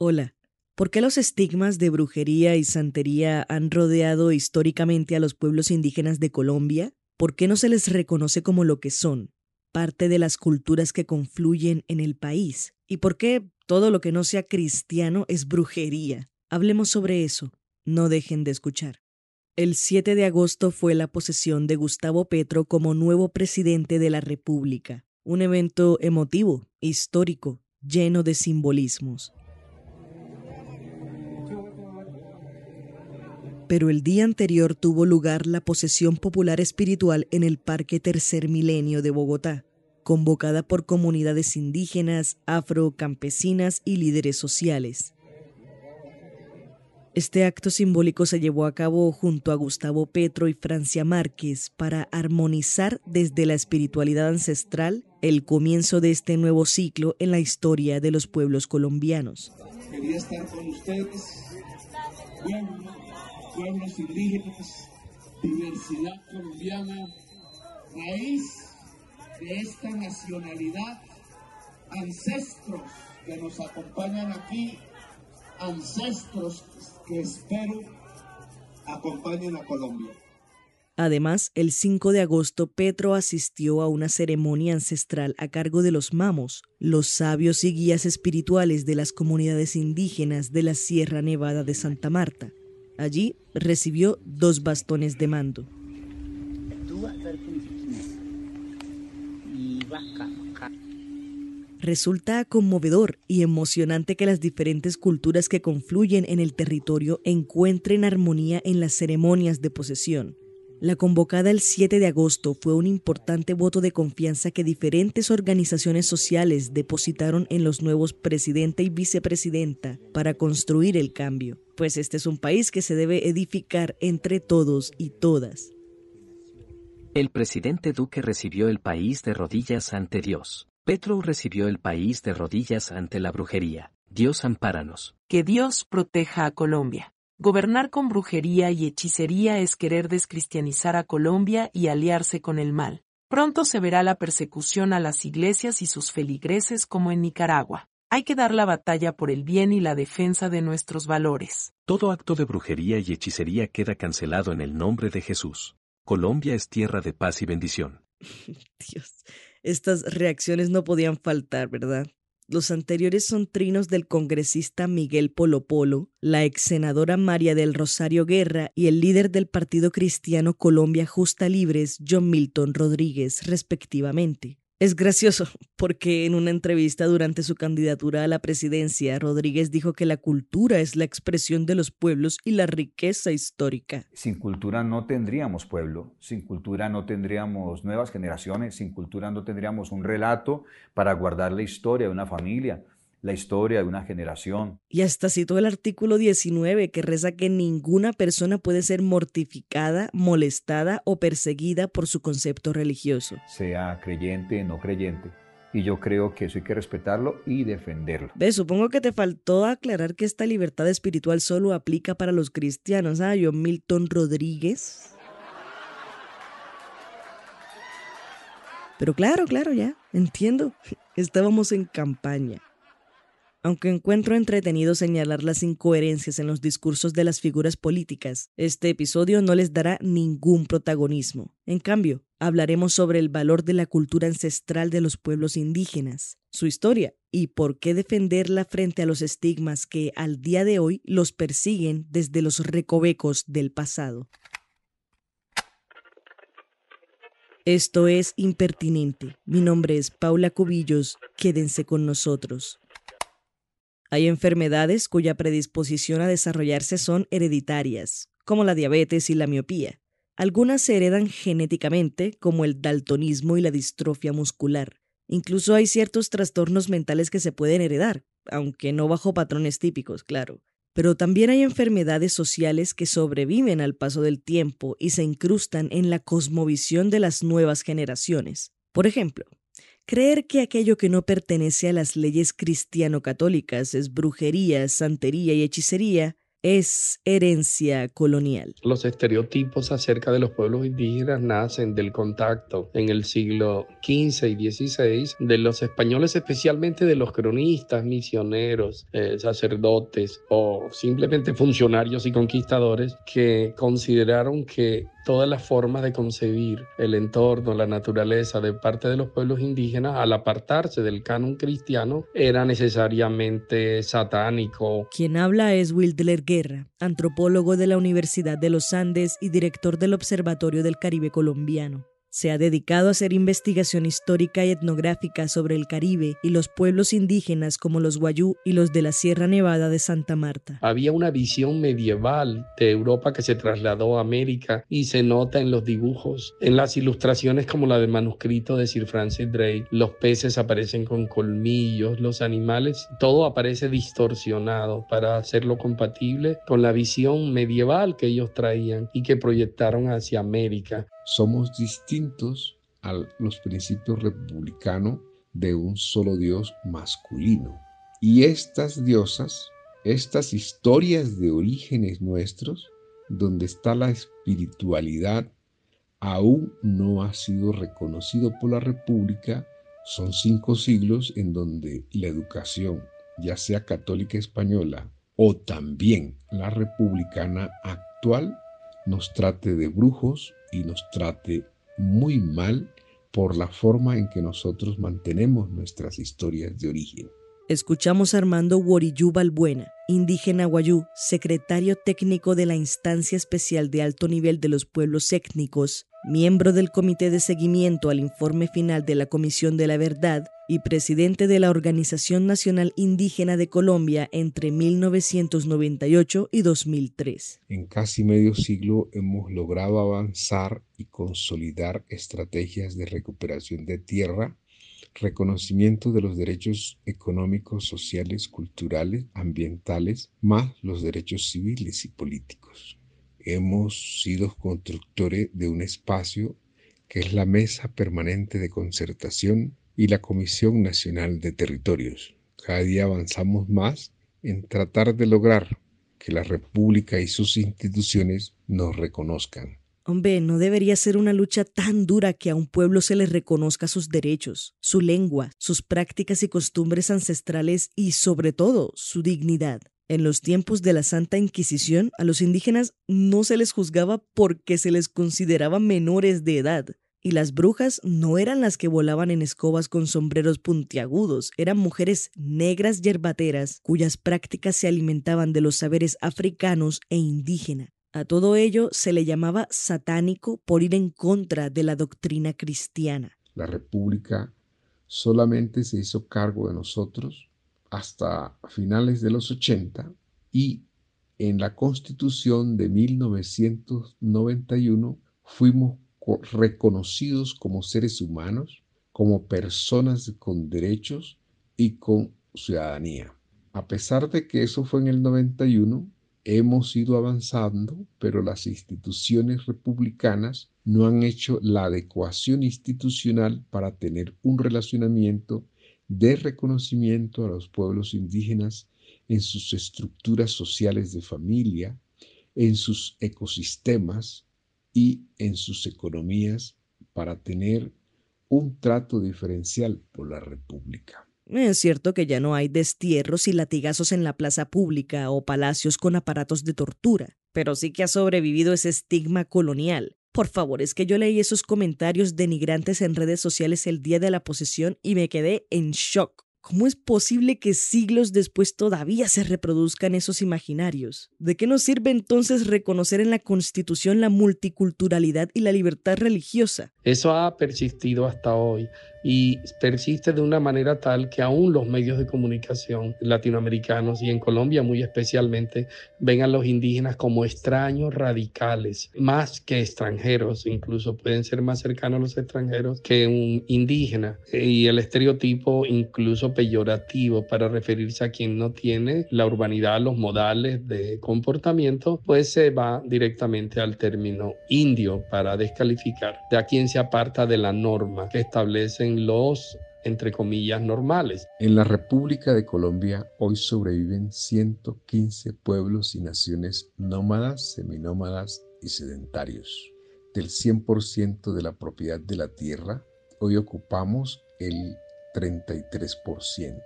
Hola. ¿Por qué los estigmas de brujería y santería han rodeado históricamente a los pueblos indígenas de Colombia? ¿Por qué no se les reconoce como lo que son? Parte de las culturas que confluyen en el país. ¿Y por qué todo lo que no sea cristiano es brujería. Hablemos sobre eso. No dejen de escuchar. El 7 de agosto fue la posesión de Gustavo Petro como nuevo presidente de la República, un evento emotivo, histórico, lleno de simbolismos. Pero el día anterior tuvo lugar la posesión popular espiritual en el Parque Tercer Milenio de Bogotá convocada por comunidades indígenas, afrocampesinas y líderes sociales. Este acto simbólico se llevó a cabo junto a Gustavo Petro y Francia Márquez para armonizar desde la espiritualidad ancestral el comienzo de este nuevo ciclo en la historia de los pueblos colombianos. Quería estar con ustedes, pueblos indígenas, diversidad colombiana, raíz de esta nacionalidad, ancestros que nos acompañan aquí, ancestros que espero acompañen a Colombia. Además, el 5 de agosto Petro asistió a una ceremonia ancestral a cargo de los mamos, los sabios y guías espirituales de las comunidades indígenas de la Sierra Nevada de Santa Marta. Allí recibió dos bastones de mando. Resulta conmovedor y emocionante que las diferentes culturas que confluyen en el territorio encuentren armonía en las ceremonias de posesión. La convocada el 7 de agosto fue un importante voto de confianza que diferentes organizaciones sociales depositaron en los nuevos presidente y vicepresidenta para construir el cambio, pues este es un país que se debe edificar entre todos y todas. El presidente Duque recibió el país de rodillas ante Dios. Petro recibió el país de rodillas ante la brujería. Dios ampáranos. Que Dios proteja a Colombia. Gobernar con brujería y hechicería es querer descristianizar a Colombia y aliarse con el mal. Pronto se verá la persecución a las iglesias y sus feligreses como en Nicaragua. Hay que dar la batalla por el bien y la defensa de nuestros valores. Todo acto de brujería y hechicería queda cancelado en el nombre de Jesús. Colombia es tierra de paz y bendición. Dios, estas reacciones no podían faltar, ¿verdad? Los anteriores son trinos del congresista Miguel Polo Polo, la ex senadora María del Rosario Guerra y el líder del Partido Cristiano Colombia Justa Libres, John Milton Rodríguez, respectivamente. Es gracioso porque en una entrevista durante su candidatura a la presidencia, Rodríguez dijo que la cultura es la expresión de los pueblos y la riqueza histórica. Sin cultura no tendríamos pueblo, sin cultura no tendríamos nuevas generaciones, sin cultura no tendríamos un relato para guardar la historia de una familia, la historia de una generación. Y hasta citó el artículo 19 que reza que ninguna persona puede ser mortificada, molestada o perseguida por su concepto religioso. Sea creyente, no creyente. Y yo creo que eso hay que respetarlo y defenderlo. Ve, supongo que te faltó aclarar que esta libertad espiritual solo aplica para los cristianos. Ah, yo Milton Rodríguez. Pero claro, claro, ya, entiendo. Estábamos en campaña. Aunque encuentro entretenido señalar las incoherencias en los discursos de las figuras políticas, este episodio no les dará ningún protagonismo. En cambio, hablaremos sobre el valor de la cultura ancestral de los pueblos indígenas, su historia y por qué defenderla frente a los estigmas que al día de hoy los persiguen desde los recovecos del pasado. Esto es Impertinente. Mi nombre es Paula Cubillos. Quédense con nosotros. Hay enfermedades cuya predisposición a desarrollarse son hereditarias, como la diabetes y la miopía. Algunas se heredan genéticamente, como el daltonismo y la distrofia muscular. Incluso hay ciertos trastornos mentales que se pueden heredar. aunque no bajo patrones típicos, claro. Pero también hay enfermedades sociales que sobreviven al paso del tiempo y se incrustan en la cosmovisión de las nuevas generaciones. Por ejemplo, creer que aquello que no pertenece a las leyes cristiano-católicas es brujería, santería y hechicería es herencia colonial. Los estereotipos acerca de los pueblos indígenas nacen del contacto en el siglo XV y XVI de los españoles, especialmente de los cronistas, misioneros, eh, sacerdotes o simplemente funcionarios y conquistadores que consideraron que todas las formas de concebir el entorno, la naturaleza de parte de los pueblos indígenas, al apartarse del canon cristiano, era necesariamente satánico. Quien habla es Wildler Guerra, antropólogo de la Universidad de los Andes y director del Observatorio del Caribe Colombiano. Se ha dedicado a hacer investigación histórica y etnográfica sobre el Caribe y los pueblos indígenas como los Guayú y los de la Sierra Nevada de Santa Marta. Había una visión medieval de Europa que se trasladó a América y se nota en los dibujos, en las ilustraciones como la del manuscrito de Sir Francis Drake. Los peces aparecen con colmillos, los animales, todo aparece distorsionado para hacerlo compatible con la visión medieval que ellos traían y que proyectaron hacia América somos distintos a los principios republicanos de un solo Dios masculino. Y estas diosas, estas historias de orígenes nuestros, donde está la espiritualidad, aún no ha sido reconocido por la República. Son cinco siglos en donde la educación, ya sea católica española o también la republicana actual, nos trate de brujos y nos trate muy mal por la forma en que nosotros mantenemos nuestras historias de origen. Escuchamos a Armando Woriyú Balbuena, indígena guayú, secretario técnico de la Instancia Especial de Alto Nivel de los Pueblos Étnicos, miembro del Comité de Seguimiento al Informe Final de la Comisión de la Verdad y presidente de la Organización Nacional Indígena de Colombia entre 1998 y 2003. En casi medio siglo hemos logrado avanzar y consolidar estrategias de recuperación de tierra reconocimiento de los derechos económicos, sociales, culturales, ambientales, más los derechos civiles y políticos. Hemos sido constructores de un espacio que es la Mesa Permanente de Concertación y la Comisión Nacional de Territorios. Cada día avanzamos más en tratar de lograr que la República y sus instituciones nos reconozcan Hombre, no debería ser una lucha tan dura que a un pueblo se le reconozca sus derechos, su lengua, sus prácticas y costumbres ancestrales y, sobre todo, su dignidad. En los tiempos de la Santa Inquisición, a los indígenas no se les juzgaba porque se les consideraba menores de edad. Y las brujas no eran las que volaban en escobas con sombreros puntiagudos, eran mujeres negras yerbateras cuyas prácticas se alimentaban de los saberes africanos e indígena. A todo ello se le llamaba satánico por ir en contra de la doctrina cristiana. La República solamente se hizo cargo de nosotros hasta finales de los 80 y en la Constitución de 1991 fuimos reconocidos como seres humanos, como personas con derechos y con ciudadanía. A pesar de que eso fue en el 91, hemos ido avanzando, pero las instituciones republicanas no han hecho la adecuación institucional para tener un relacionamiento de reconocimiento a los pueblos indígenas en sus estructuras sociales de familia, en sus ecosistemas y en sus economías para tener un trato diferencial por la República. Es cierto que ya no hay destierros y latigazos en la plaza pública o palacios con aparatos de tortura, pero sí que ha sobrevivido ese estigma colonial. Por favor, es que yo leí esos comentarios denigrantes en redes sociales el día de la posesión y me quedé en shock. ¿Cómo es posible que siglos después todavía se reproduzcan esos imaginarios? ¿De qué nos sirve entonces reconocer en la Constitución la multiculturalidad y la libertad religiosa? Eso ha persistido hasta hoy. Y persiste de una manera tal que aún los medios de comunicación latinoamericanos y en Colombia muy especialmente ven a los indígenas como extraños radicales, más que extranjeros, incluso pueden ser más cercanos a los extranjeros que un indígena. Y el estereotipo incluso peyorativo para referirse a quien no tiene la urbanidad, los modales de comportamiento, pues se va directamente al término indio para descalificar de a quien se aparta de la norma que establecen los entre comillas, normales. En la República de Colombia hoy sobreviven 115 pueblos y naciones nómadas, seminómadas y sedentarios. Del 100% de la propiedad de la tierra, hoy ocupamos el 33%.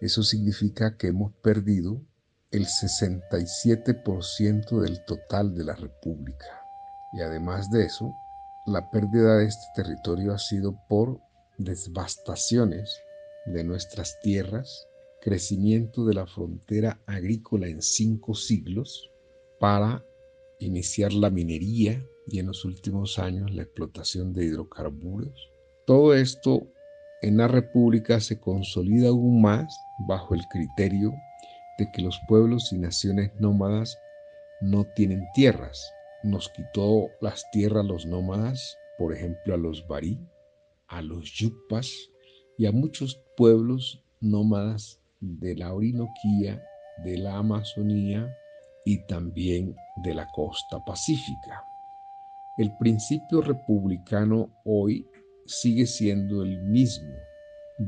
Eso significa que hemos perdido el 67% del total de la República. Y además de eso, la pérdida de este territorio ha sido por devastaciones de nuestras tierras, crecimiento de la frontera agrícola en cinco siglos para iniciar la minería y en los últimos años la explotación de hidrocarburos. Todo esto en la República se consolida aún más bajo el criterio de que los pueblos y naciones nómadas no tienen tierras. Nos quitó las tierras los nómadas, por ejemplo a los barí, a los yupas y a muchos pueblos nómadas de la Orinoquía, de la Amazonía y también de la costa pacífica. El principio republicano hoy sigue siendo el mismo,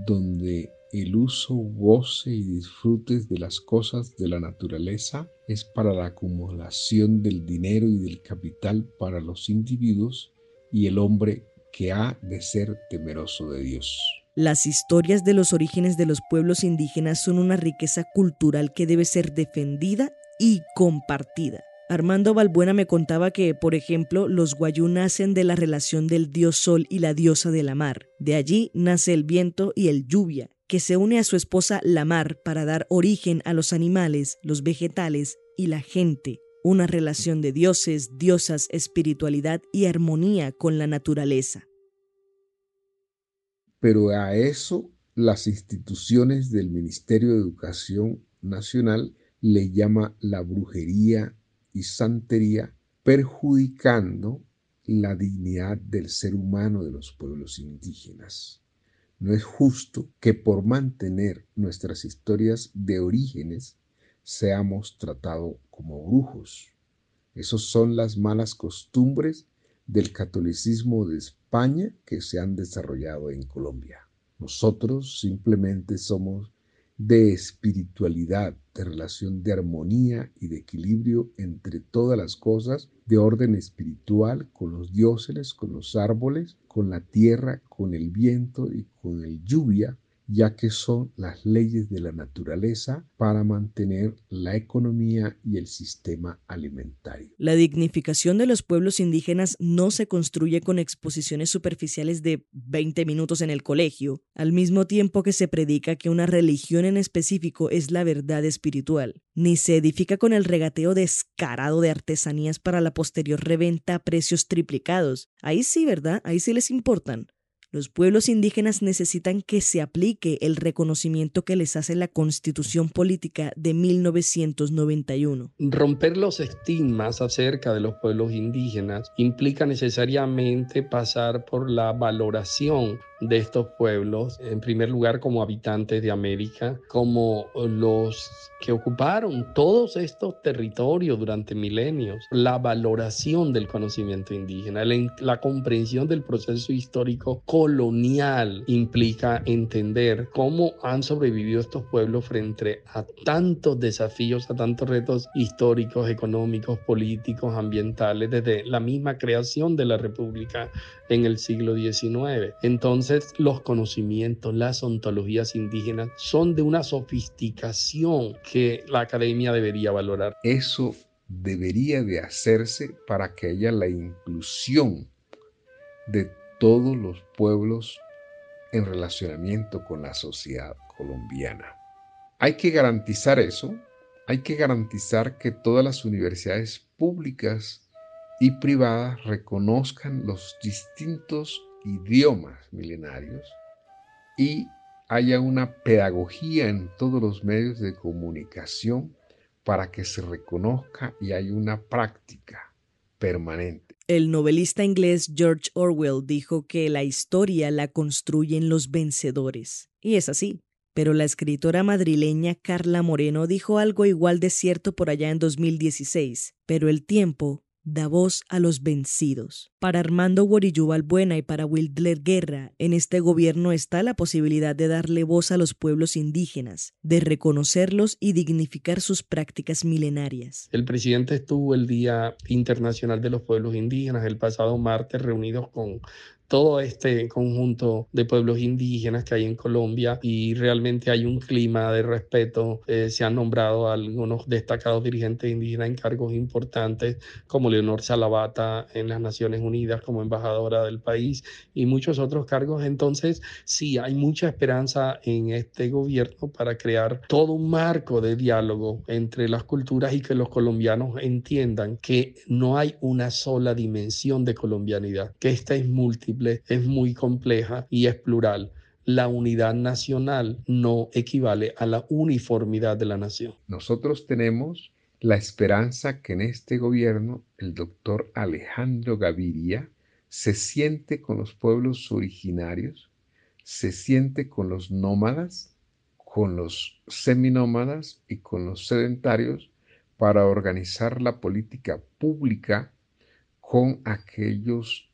donde el uso, goce y disfrutes de las cosas de la naturaleza es para la acumulación del dinero y del capital para los individuos y el hombre que ha de ser temeroso de Dios. Las historias de los orígenes de los pueblos indígenas son una riqueza cultural que debe ser defendida y compartida. Armando Balbuena me contaba que, por ejemplo, los guayú nacen de la relación del dios sol y la diosa de la mar. De allí nace el viento y el lluvia, que se une a su esposa la mar para dar origen a los animales, los vegetales y la gente una relación de dioses, diosas, espiritualidad y armonía con la naturaleza. Pero a eso las instituciones del Ministerio de Educación Nacional le llama la brujería y santería, perjudicando la dignidad del ser humano de los pueblos indígenas. No es justo que por mantener nuestras historias de orígenes seamos tratados como brujos. Esas son las malas costumbres del catolicismo de España que se han desarrollado en Colombia. Nosotros simplemente somos de espiritualidad, de relación de armonía y de equilibrio entre todas las cosas, de orden espiritual con los dioses, con los árboles, con la tierra, con el viento y con el lluvia, ya que son las leyes de la naturaleza para mantener la economía y el sistema alimentario. La dignificación de los pueblos indígenas no se construye con exposiciones superficiales de 20 minutos en el colegio, al mismo tiempo que se predica que una religión en específico es la verdad espiritual, ni se edifica con el regateo descarado de artesanías para la posterior reventa a precios triplicados. Ahí sí, ¿verdad? Ahí sí les importan. Los pueblos indígenas necesitan que se aplique el reconocimiento que les hace la Constitución Política de 1991. Romper los estigmas acerca de los pueblos indígenas implica necesariamente pasar por la valoración de estos pueblos, en primer lugar como habitantes de América, como los que ocuparon todos estos territorios durante milenios, la valoración del conocimiento indígena, la, comprensión del proceso histórico colonial implica entender cómo han sobrevivido estos pueblos frente a tantos desafíos, a tantos retos históricos, económicos, políticos, ambientales, desde la misma creación de la República en el siglo XIX. Entonces, los conocimientos, las ontologías indígenas son de una sofisticación que la academia debería valorar. Eso debería de hacerse para que haya la inclusión de todos los pueblos en relacionamiento con la sociedad colombiana. Hay que garantizar eso, hay que garantizar que todas las universidades públicas y privadas reconozcan los distintos idiomas milenarios y haya una pedagogía en todos los medios de comunicación para que se reconozca y haya una práctica permanente. El novelista inglés George Orwell dijo que la historia la construyen los vencedores. Y es así. Pero la escritora madrileña Carla Moreno dijo algo igual de cierto por allá en 2016. Pero el tiempo da voz a los vencidos. Para Armando Guarillú Balbuena y para Wildler Guerra, en este gobierno está la posibilidad de darle voz a los pueblos indígenas, de reconocerlos y dignificar sus prácticas milenarias. El presidente estuvo el Día Internacional de los Pueblos Indígenas el pasado martes reunidos con todo este conjunto de pueblos indígenas que hay en Colombia y realmente hay un clima de respeto. Eh, se han nombrado algunos destacados dirigentes indígenas en cargos importantes, como Leonor Salavata en las Naciones Unidas como embajadora del país y muchos otros cargos. Entonces, sí, hay mucha esperanza en este gobierno para crear todo un marco de diálogo entre las culturas y que los colombianos entiendan que no hay una sola dimensión de colombianidad, que esta es múltiple es muy compleja y es plural. La unidad nacional no equivale a la uniformidad de la nación. Nosotros tenemos la esperanza que en este gobierno el doctor Alejandro Gaviria se siente con los pueblos originarios, se siente con los nómadas, con los seminómadas y con los sedentarios para organizar la política pública con aquellos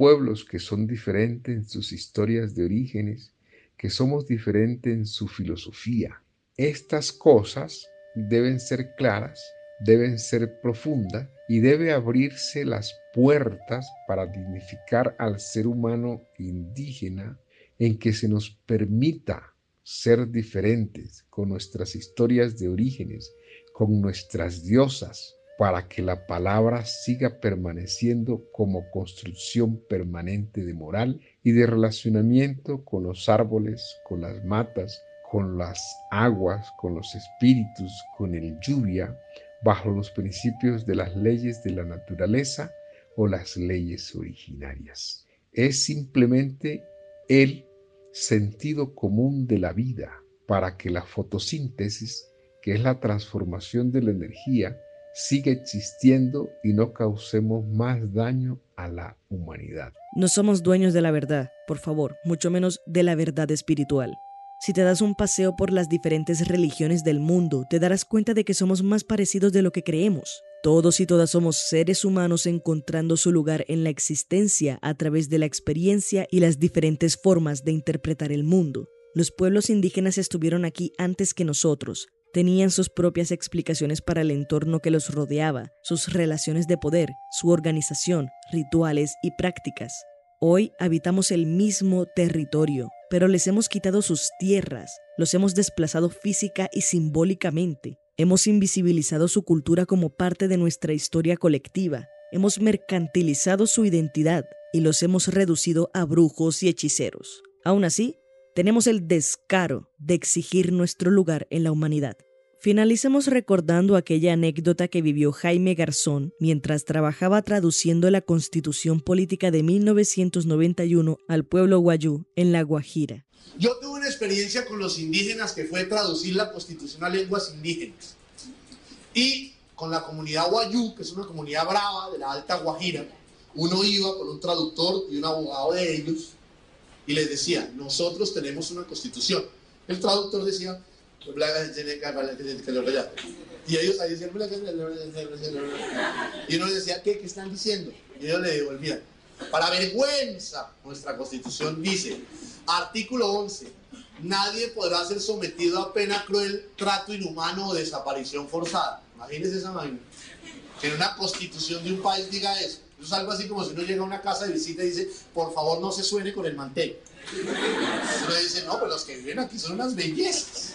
pueblos que son diferentes en sus historias de orígenes, que somos diferentes en su filosofía. Estas cosas deben ser claras, deben ser profundas y debe abrirse las puertas para dignificar al ser humano indígena en que se nos permita ser diferentes con nuestras historias de orígenes, con nuestras diosas, para que la palabra siga permaneciendo como construcción permanente de moral y de relacionamiento con los árboles, con las matas, con las aguas, con los espíritus, con el lluvia, bajo los principios de las leyes de la naturaleza o las leyes originarias. Es simplemente el sentido común de la vida para que la fotosíntesis, que es la transformación de la energía, sigue existiendo y no causemos más daño a la humanidad. No somos dueños de la verdad, por favor, mucho menos de la verdad espiritual. Si te das un paseo por las diferentes religiones del mundo, te darás cuenta de que somos más parecidos de lo que creemos. Todos y todas somos seres humanos encontrando su lugar en la existencia a través de la experiencia y las diferentes formas de interpretar el mundo. Los pueblos indígenas estuvieron aquí antes que nosotros, tenían sus propias explicaciones para el entorno que los rodeaba, sus relaciones de poder, su organización, rituales y prácticas. Hoy habitamos el mismo territorio, pero les hemos quitado sus tierras, los hemos desplazado física y simbólicamente, hemos invisibilizado su cultura como parte de nuestra historia colectiva, hemos mercantilizado su identidad y los hemos reducido a brujos y hechiceros. Aún así, tenemos el descaro de exigir nuestro lugar en la humanidad. Finalicemos recordando aquella anécdota que vivió Jaime Garzón mientras trabajaba traduciendo la Constitución Política de 1991 al pueblo guayú en La Guajira. Yo tuve una experiencia con los indígenas que fue traducir la Constitución a lenguas indígenas. Y con la comunidad guayú, que es una comunidad brava de la Alta Guajira, uno iba con un traductor y un abogado de ellos y les decía, nosotros tenemos una constitución. El traductor decía, y ellos ahí decían, y uno les decía, ¿qué? ¿Qué están diciendo? Y ellos le devolvían, para vergüenza, nuestra constitución dice, artículo 11, nadie podrá ser sometido a pena cruel, trato inhumano o desaparición forzada. Imagínense esa vaina. Que en una constitución de un país diga eso. Eso es algo así como si uno llega a una casa de visita y dice, por favor no se suene con el mantel. Uno dice, no, pero los que viven aquí son unas bellezas.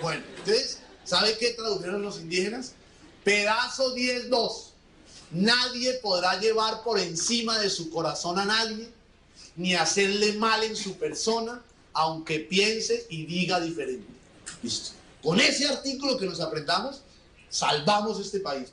Bueno, entonces, ¿sabe qué tradujeron los indígenas? Pedazo 10.2. Nadie podrá llevar por encima de su corazón a nadie, ni hacerle mal en su persona, aunque piense y diga diferente. Listo. Con ese artículo que nos aprendamos, salvamos este país.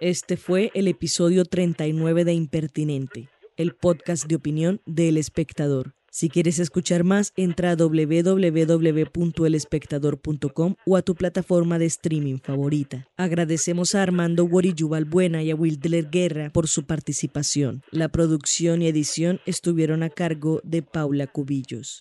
Este fue el episodio 39 de Impertinente, el podcast de opinión del espectador. Si quieres escuchar más, entra a www.elespectador.com o a tu plataforma de streaming favorita. Agradecemos a Armando Guariyubal Buena y a Wilder Guerra por su participación. La producción y edición estuvieron a cargo de Paula Cubillos.